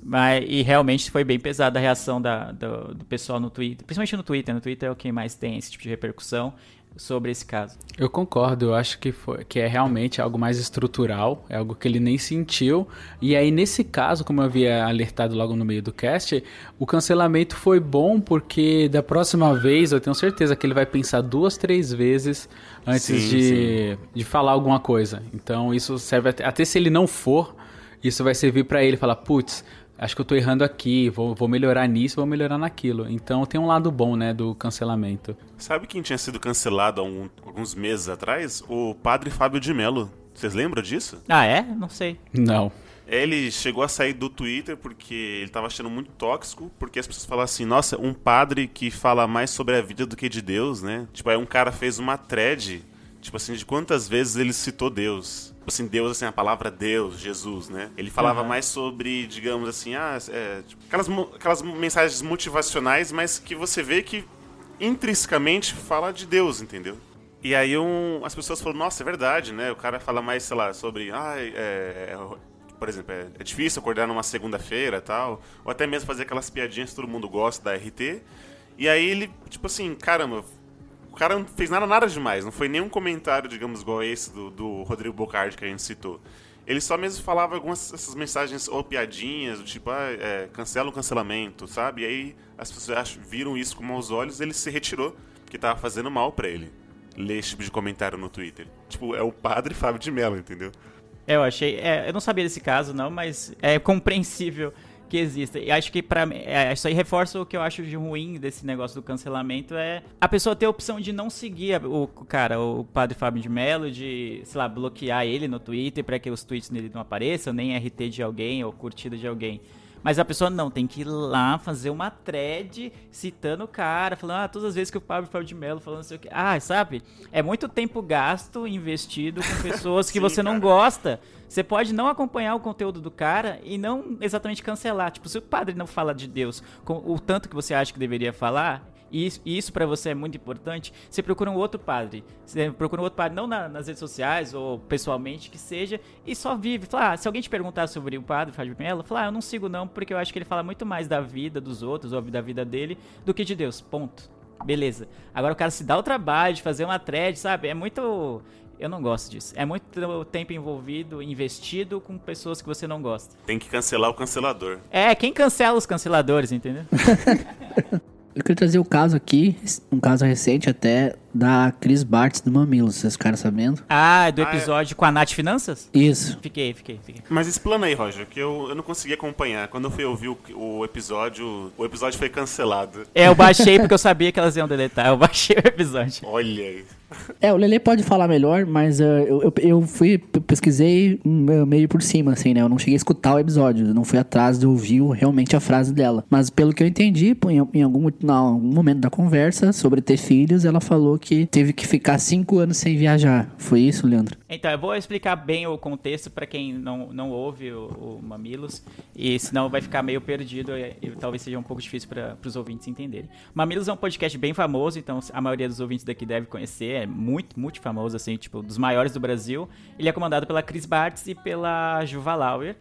Mas, e realmente foi bem pesada a reação da, do, do pessoal no Twitter, principalmente no Twitter, no Twitter é o que mais tem esse tipo de repercussão sobre esse caso. Eu concordo, eu acho que, foi, que é realmente algo mais estrutural, é algo que ele nem sentiu. E aí, nesse caso, como eu havia alertado logo no meio do cast, o cancelamento foi bom porque da próxima vez eu tenho certeza que ele vai pensar duas, três vezes antes Sim, de, de falar alguma coisa. Então, isso serve até, até se ele não for, isso vai servir pra ele falar: putz. Acho que eu tô errando aqui, vou, vou melhorar nisso, vou melhorar naquilo. Então tem um lado bom, né, do cancelamento. Sabe quem tinha sido cancelado há um- alguns meses atrás? O padre Fábio de Mello. Vocês lembram disso? Ah, é? Não sei. Não. Ele chegou a sair do Twitter porque ele tava achando muito tóxico, porque as pessoas falavam assim, nossa, um padre que fala mais sobre a vida do que de Deus, né? Tipo, aí um cara fez uma thread, tipo assim, de quantas vezes ele citou Deus. Tipo assim, Deus, assim, a palavra Deus, Jesus, né? Ele falava Aham. mais sobre, digamos assim, ah, é, tipo, aquelas, aquelas mensagens motivacionais, mas que você vê que intrinsecamente fala de Deus, entendeu? E aí um, as pessoas falam, nossa, é verdade, né? O cara fala mais, sei lá, sobre, ah, é, é, por exemplo, é, é difícil acordar numa segunda-feira tal, ou até mesmo fazer aquelas piadinhas que todo mundo gosta da RT. E aí ele, tipo assim, caramba, o cara não fez nada, nada demais, não foi nenhum comentário, digamos, igual esse do, do Rodrigo Bocardi que a gente citou. Ele só mesmo falava algumas essas mensagens ou piadinhas, do tipo, ah, é, cancela o cancelamento, sabe? E aí as pessoas viram isso com maus olhos ele se retirou, porque tava fazendo mal pra ele ler esse tipo de comentário no Twitter. Tipo, é o padre Fábio de Mello, entendeu? É, eu achei. é, eu não sabia desse caso, não, mas é compreensível que exista. E acho que mim. é, isso aí reforça o que eu acho de ruim desse negócio do cancelamento é a pessoa ter a opção de não seguir o, cara, o padre Fábio de Mello, de, sei lá, bloquear ele no Twitter pra que os tweets dele não apareçam, nem RT de alguém ou curtida de alguém. Mas a pessoa não, tem que ir lá fazer uma thread citando o cara, falando, ah, todas as vezes que o Pablo Fábio de Mello falando não sei o que. Ah, sabe? É muito tempo gasto, investido com pessoas que Sim, você não cara. gosta. Você pode não acompanhar o conteúdo do cara e não exatamente cancelar. Tipo, se o padre não fala de Deus com o tanto que você acha que deveria falar, e isso, isso para você é muito importante, você procura um outro padre. Você procura um outro padre, não na- nas redes sociais ou pessoalmente, que seja, e só vive. Fala, ah, se alguém te perguntar sobre o padre Fábio Mello, fala, ah, eu não sigo não, porque eu acho que ele fala muito mais da vida dos outros ou da vida dele do que de Deus. Ponto. Beleza. Agora o cara se dá o trabalho de fazer uma thread, sabe? É muito. Eu não gosto disso. É muito tempo envolvido, investido com pessoas que você não gosta. Tem que cancelar o cancelador. É, quem cancela os canceladores, entendeu? Eu queria trazer o caso aqui, um caso recente até, da Cris Bartz do Mamilos, vocês ficaram sabendo? Ah, do Ah, é. episódio com a Nath Finanças? Isso. Fiquei, fiquei, fiquei. Mas explana aí, Roger, que eu, eu não consegui acompanhar. Quando eu fui ouvir o, o episódio, o episódio foi cancelado. É, eu baixei porque eu sabia que elas iam deletar. Eu baixei o episódio. Olha aí. É, o Lele pode falar melhor, mas uh, eu, eu, fui, pesquisei uh, meio por cima, assim, né? Eu não cheguei a escutar o episódio, não fui atrás de ouvir realmente a frase dela. Mas pelo que eu entendi, em, em algum, não, algum momento da conversa sobre ter filhos, ela falou que teve que ficar cinco anos sem viajar. Foi isso, Leandro? Então, eu vou explicar bem o contexto pra quem não, não ouve o, o Mamilos, e senão vai ficar meio perdido e, e talvez seja um pouco difícil para os ouvintes entenderem. Mamilos é um podcast bem famoso, então a maioria dos ouvintes daqui deve conhecer, é muito, muito famoso, assim, tipo, dos maiores do Brasil. Ele é comandado pela Chris Bartz e pela Juva Lauer.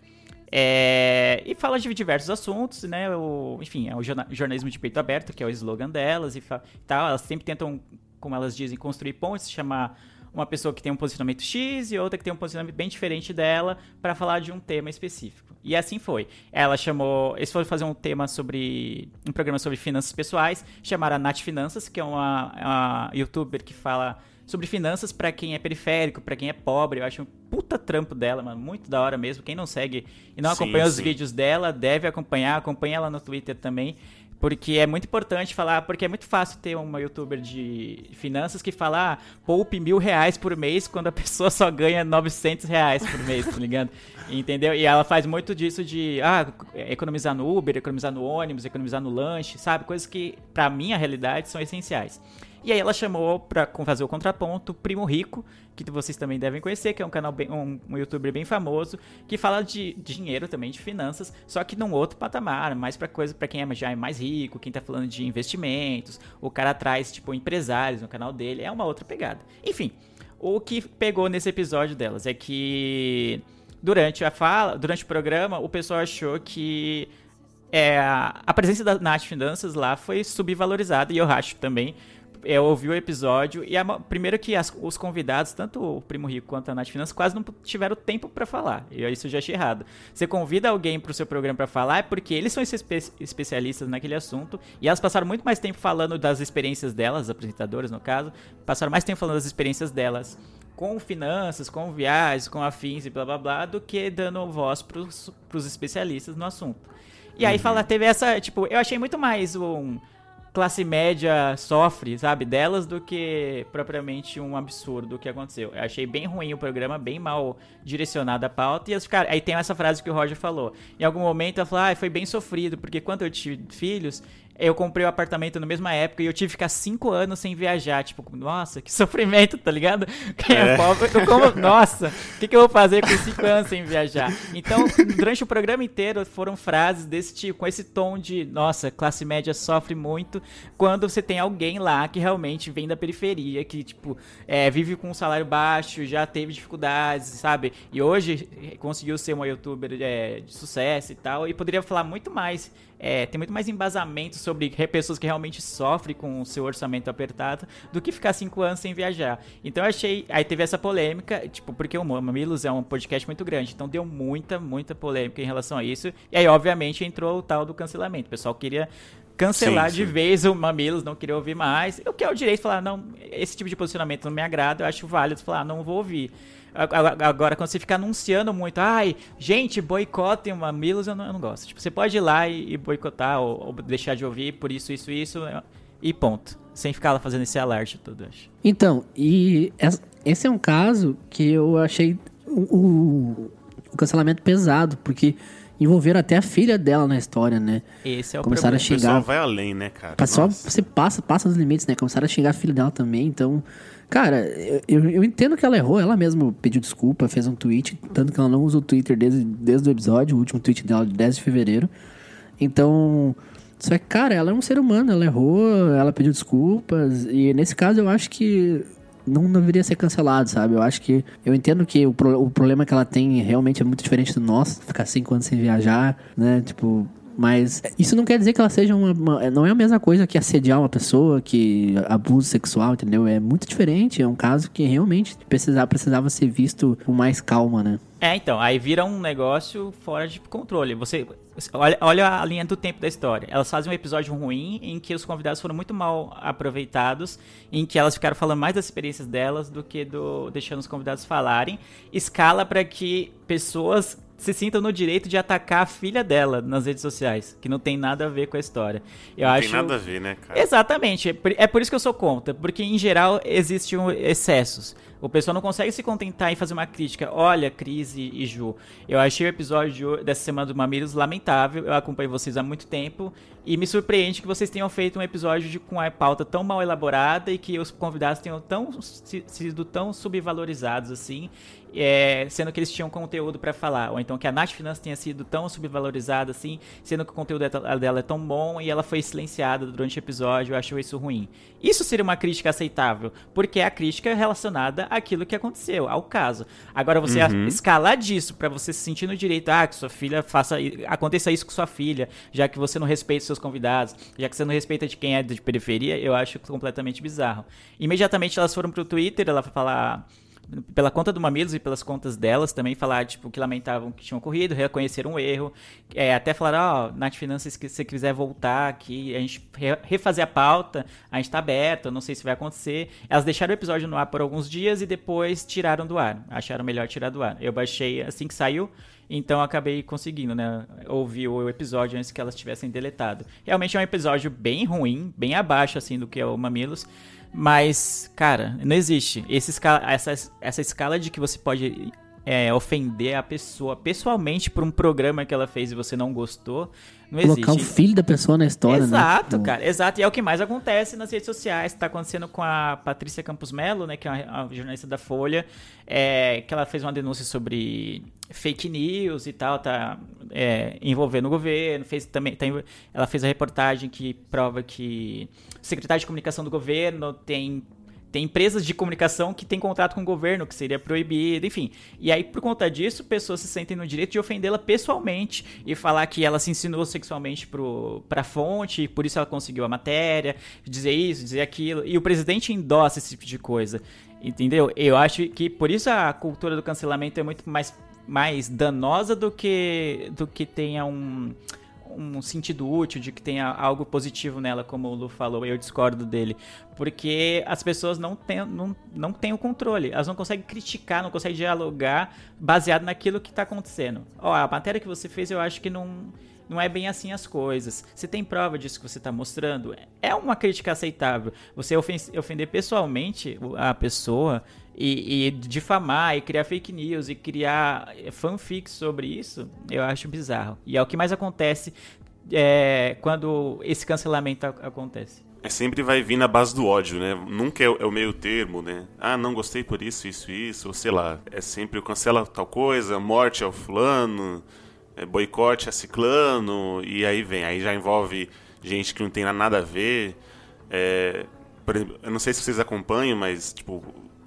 É, e fala de diversos assuntos, né? O, enfim, é o jorna- jornalismo de peito aberto, que é o slogan delas e tal. Elas sempre tentam como elas dizem, construir pontes, chamar uma pessoa que tem um posicionamento X e outra que tem um posicionamento bem diferente dela para falar de um tema específico. E assim foi. Ela chamou, eles foram fazer um tema sobre um programa sobre finanças pessoais, chamaram a Nath Finanças, que é uma, uma youtuber que fala sobre finanças para quem é periférico, para quem é pobre. Eu acho um puta trampo dela, mano, muito da hora mesmo. Quem não segue e não Sim, acompanha os sim. vídeos dela, deve acompanhar, acompanha ela no Twitter também. Porque é muito importante falar, porque é muito fácil ter uma youtuber de finanças que fala, ah, poupe mil reais por mês quando a pessoa só ganha 900 reais por mês, tá ligado? Entendeu? E ela faz muito disso de, ah, economizar no Uber, economizar no ônibus, economizar no lanche, sabe? Coisas que, pra minha realidade, são essenciais. E aí ela chamou pra fazer o contraponto Primo Rico, que vocês também devem conhecer, que é um canal bem, um, um youtuber bem famoso, que fala de dinheiro também, de finanças, só que num outro patamar, mais pra coisa para quem é, já é mais rico, quem tá falando de investimentos, o cara traz tipo empresários no canal dele, é uma outra pegada. Enfim, o que pegou nesse episódio delas é que durante a fala, durante o programa, o pessoal achou que é, a presença da Nath Finanças lá foi subvalorizada, e eu acho também. Eu ouvi o episódio e a primeiro que as- os convidados, tanto o Primo Rico quanto a Nath Finanças, quase não tiveram tempo pra falar. E isso eu já achei errado. Você convida alguém pro seu programa pra falar é porque eles são espe- especialistas naquele assunto e elas passaram muito mais tempo falando das experiências delas, as apresentadoras no caso, passaram mais tempo falando das experiências delas com finanças, com viagens, com afins e blá blá blá, do que dando voz pros, pros especialistas no assunto. E aí fala, teve essa, tipo, eu achei muito mais um classe média sofre, sabe, delas do que propriamente um absurdo que aconteceu. Eu achei bem ruim o programa, bem mal direcionado a pauta, e elas ficaram, aí tem essa frase que o Roger falou. Em algum momento ela falou, ah, foi bem sofrido, porque quando eu tive filhos, eu comprei o apartamento na mesma época e eu tive que ficar cinco anos sem viajar. Tipo, nossa, que sofrimento, tá ligado? Quem é, É. pobre, eu como, nossa, o que, que eu vou fazer com cinco anos sem viajar? Então, durante o programa inteiro foram frases desse tipo, com esse tom de, nossa, classe média sofre muito quando você tem alguém lá que realmente vem da periferia, que, tipo, é, vive com um salário baixo, já teve dificuldades, sabe? E hoje eh, conseguiu ser uma youtuber é, de sucesso e tal, e poderia falar muito mais. É, tem muito mais embasamento sobre re- pessoas que realmente sofrem com o seu orçamento apertado do que ficar cinco anos sem viajar. Então eu achei. Aí teve essa polêmica, tipo, porque o Mamilos é um podcast muito grande, então deu muita, muita polêmica em relação a isso. E aí, obviamente, entrou o tal do cancelamento. O pessoal queria cancelar Sim, de sim. vez o Mamilos, não queria ouvir mais. O que é o direito de falar, não, esse tipo de posicionamento não me agrada, eu acho válido falar, ah, não vou ouvir. Agora, quando você fica anunciando muito, ai, gente, boicotem o Mamilos, eu não, eu não gosto. Tipo, você pode ir lá e, e boicotar ou, ou deixar de ouvir por isso, isso, isso, e ponto. Sem ficar lá fazendo esse alarde todo, acho. Então, e es- esse é um caso que eu achei o, o- o cancelamento pesado, porque envolveram até a filha dela na história, né? Esse é o Começaram a problema. O pessoal xingar. vai além, né, cara? Só você passa, passa dos limites, né? Começaram a xingar a filha dela também, então. Cara, eu, eu- eu entendo que ela errou, ela mesma pediu desculpa, fez um tweet, tanto que ela não usa o Twitter desde, desde o episódio, o último tweet dela de 10 de fevereiro. Então. Só que, cara, ela é um ser humano, ela errou, ela pediu desculpas, e nesse caso eu acho que não deveria ser cancelado, sabe? Eu acho que. Eu entendo que o, pro- o problema que ela tem realmente é muito diferente do nosso, ficar cinco anos sem viajar, né? Tipo. Mas isso não quer dizer que ela seja uma, uma- Não é a mesma coisa que assediar uma pessoa, que abuso sexual, entendeu? É muito diferente. É um caso que realmente precisava, precisava ser visto com mais calma, né? É, então, aí vira um negócio fora de controle. Você olha, olha a linha do tempo da história. Elas fazem um episódio ruim em que os convidados foram muito mal aproveitados, em que elas ficaram falando mais das experiências delas do que do deixando os convidados falarem. Escala para que pessoas se sintam no direito de atacar a filha dela nas redes sociais, que não tem nada a ver com a história. Eu Não acho tem nada a ver, né, cara? Exatamente. É por- É por isso que eu sou contra. Porque, em geral, existem excessos. O pessoal não consegue se contentar em fazer uma crítica. Olha, Cris e, e Ju, eu achei o episódio dessa semana do Mamilos lamentável. Eu acompanho vocês há muito tempo. E me surpreende que vocês tenham feito um episódio de- com a pauta tão mal elaborada e que os convidados tenham tão, si- sido tão subvalorizados assim. É, sendo que eles tinham conteúdo pra falar. Ou então que a Nath Finanças tenha sido tão subvalorizada assim, sendo que o conteúdo dela é tão bom e ela foi silenciada durante o episódio, eu acho isso ruim. Isso seria uma crítica aceitável, porque é a crítica relacionada àquilo que aconteceu, ao caso. Agora você Uhum. escalar disso pra você se sentir no direito, ah, que sua filha faça, aconteça isso com sua filha, já que você não respeita seus convidados, já que você não respeita de quem é de periferia, eu acho completamente bizarro. Imediatamente elas foram pro Twitter, ela falar pela conta do Mamilos e pelas contas delas também falar, tipo, que lamentavam que tinha ocorrido, reconheceram um erro, é, até falaram, ó, Nath Finanças, se você quiser voltar aqui, a gente re- refazer a pauta, a gente tá aberto, não sei se vai acontecer. Elas deixaram o episódio no ar por alguns dias e depois tiraram do ar, acharam melhor tirar do ar. Eu baixei assim que saiu, então acabei conseguindo, né, ouvir o episódio antes que elas tivessem deletado. Realmente é um episódio bem ruim, bem abaixo, assim, do que é o Mamilos, mas, cara, não existe. Esse escala, essa, essa escala de que você pode é, ofender a pessoa pessoalmente por um programa que ela fez e você não gostou, não Colocar o existe. filho da pessoa na história, né? Exato, cara, exato. E é o que mais acontece nas redes sociais. Tá acontecendo com a Patrícia Campos Melo, né, que é uma, uma jornalista da Folha, é, que ela fez uma denúncia sobre fake news e tal, tá é, envolvendo o governo. Fez também, tem- ela fez a reportagem que prova que o secretário de comunicação do governo tem tem empresas de comunicação que têm contrato com o governo, que seria proibido, enfim. E aí, por conta disso, pessoas se sentem no direito de ofendê-la pessoalmente e falar que ela se ensinou sexualmente pro, pra fonte, e por isso ela conseguiu a matéria, dizer isso, dizer aquilo. E o presidente endossa esse tipo de coisa. Entendeu? Eu acho que por isso a cultura do cancelamento é muito mais, mais danosa do que, do que tenha um um sentido útil, de que tenha algo positivo nela, como o Lu falou, eu discordo dele. Porque as pessoas não têm, não, não têm o controle. Elas não conseguem criticar, não conseguem dialogar baseado naquilo que está acontecendo. Ó, a matéria que você fez, eu acho que não, não é bem assim as coisas. Você tem prova disso que você está mostrando? É uma crítica aceitável. Você ofen- ofender pessoalmente a pessoa e, e difamar, e criar fake news, e criar eh, fanfics sobre isso, eu acho bizarro. E é o que mais acontece é, quando esse cancelamento ac- acontece. É sempre vai vir na base do ódio, né? Nunca é o, é o meio termo, né? Ah, não gostei por isso, isso, isso, ou sei lá. É sempre o cancela tal coisa, morte ao fulano, é, boicote a ciclano, e aí vem. Aí já envolve gente que não tem nada a ver. É, eu não sei se vocês acompanham, mas tipo,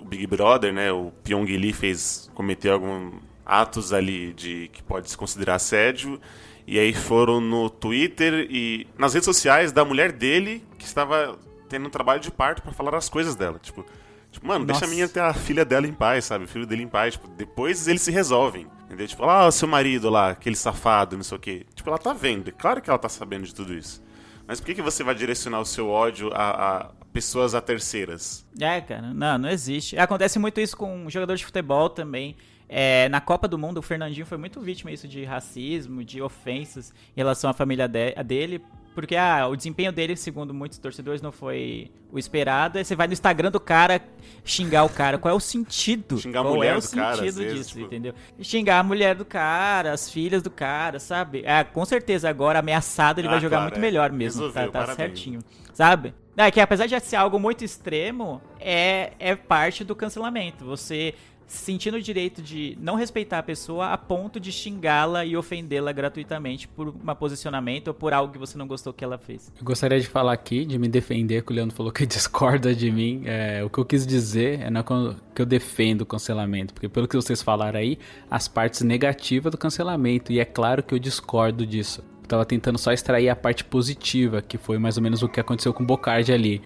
Big Brother, né? O Pyong Lee fez cometer alguns atos ali de que pode se considerar assédio. E aí foram no Twitter e nas redes sociais da mulher dele que estava tendo um trabalho de parto pra falar as coisas dela. Tipo, tipo mano, deixa a Nossa. minha ter a filha dela em paz, sabe? O filho dele em paz. Tipo, depois eles se resolvem. Entendeu? Tipo, ah, o seu marido lá, aquele safado, não sei o quê. Tipo, ela tá vendo. é Claro que ela tá sabendo de tudo isso. Mas por que, que você vai direcionar o seu ódio a, a pessoas a terceiras? É, cara, não, não existe. Acontece muito isso com um jogador de futebol também. É, na Copa do Mundo, o Fernandinho foi muito vítima isso de racismo, de ofensas em relação à família de- a dele. Porque ah, o desempenho dele, segundo muitos torcedores, não foi o esperado. Aí você vai no Instagram do cara xingar o cara. Qual é o sentido? Xingar a Qual mulher é o do cara, sentido vezes, disso, tipo- entendeu? Xingar a mulher do cara, as filhas do cara, sabe? É, com certeza agora ameaçado ele Ah, vai jogar claro, muito é. melhor mesmo. Resolveu, tá tá certinho sabe? É que apesar de ser algo muito extremo, é, é parte do cancelamento. Você se sentir no direito de não respeitar a pessoa a ponto de xingá-la e ofendê-la gratuitamente por um posicionamento ou por algo que você não gostou que ela fez. Eu gostaria de falar aqui, de me defender, que o Leandro falou que discorda de mim. É, o que eu quis dizer é não que eu defendo o cancelamento, porque pelo que vocês falaram aí, as partes negativas do cancelamento, e é claro que eu discordo disso. Tava tentando só extrair a parte positiva, que foi mais ou menos o que aconteceu com o Bocardi ali.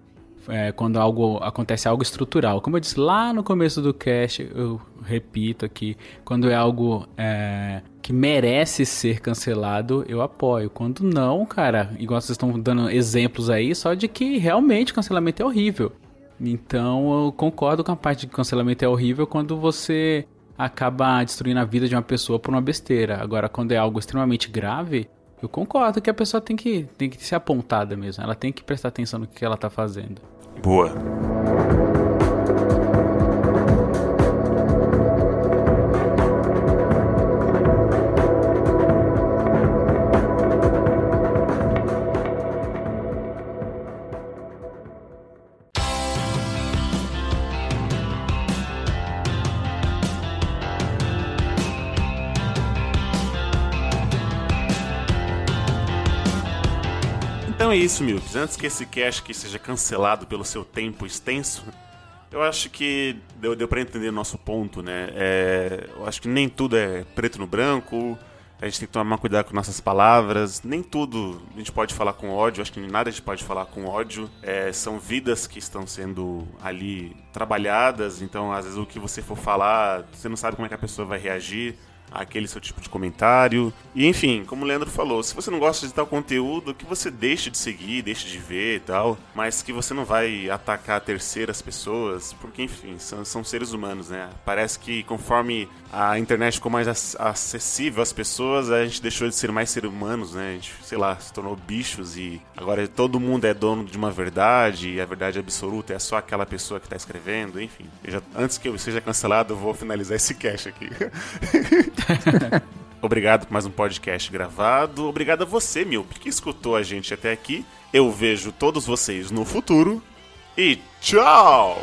É, quando algo acontece algo estrutural. Como eu disse lá no começo do cast, eu repito aqui, quando é algo é, que merece ser cancelado, eu apoio. Quando não, cara, igual vocês estão dando exemplos aí, só de que realmente o cancelamento é horrível. Então eu concordo com a parte de que cancelamento é horrível quando você acaba destruindo a vida de uma pessoa por uma besteira. Agora, quando é algo extremamente grave, eu concordo que a pessoa tem que, tem que ser apontada mesmo. Ela tem que prestar atenção no que ela tá fazendo. Boa. Então é isso, Milks. Antes que esse cast aqui seja cancelado pelo seu tempo extenso, eu acho que deu, deu para entender nosso ponto, né? É, eu acho que nem tudo é preto no branco. A gente tem que tomar cuidado com nossas palavras. Nem tudo a gente pode falar com ódio. Acho que nada a gente pode falar com ódio. É, são vidas que estão sendo ali trabalhadas. Então, às vezes, o que você for falar, você não sabe como é que a pessoa vai reagir aquele seu tipo de comentário. E enfim, como o Leandro falou, se você não gosta de tal conteúdo, que você deixe de seguir, deixe de ver e tal, mas que você não vai atacar terceiras pessoas, porque enfim, são, são seres humanos, né? Parece que conforme a internet ficou mais ac- acessível às pessoas, a gente deixou de ser mais seres humanos, né? A gente, sei lá, se tornou bichos e agora todo mundo é dono de uma verdade e a verdade absoluta é só aquela pessoa que tá escrevendo, enfim. Já- antes que eu seja cancelado, eu vou finalizar esse cast aqui. Obrigado por mais um podcast gravado. Obrigado a você, Milp, que escutou a gente até aqui. Eu vejo todos vocês no futuro. E tchau!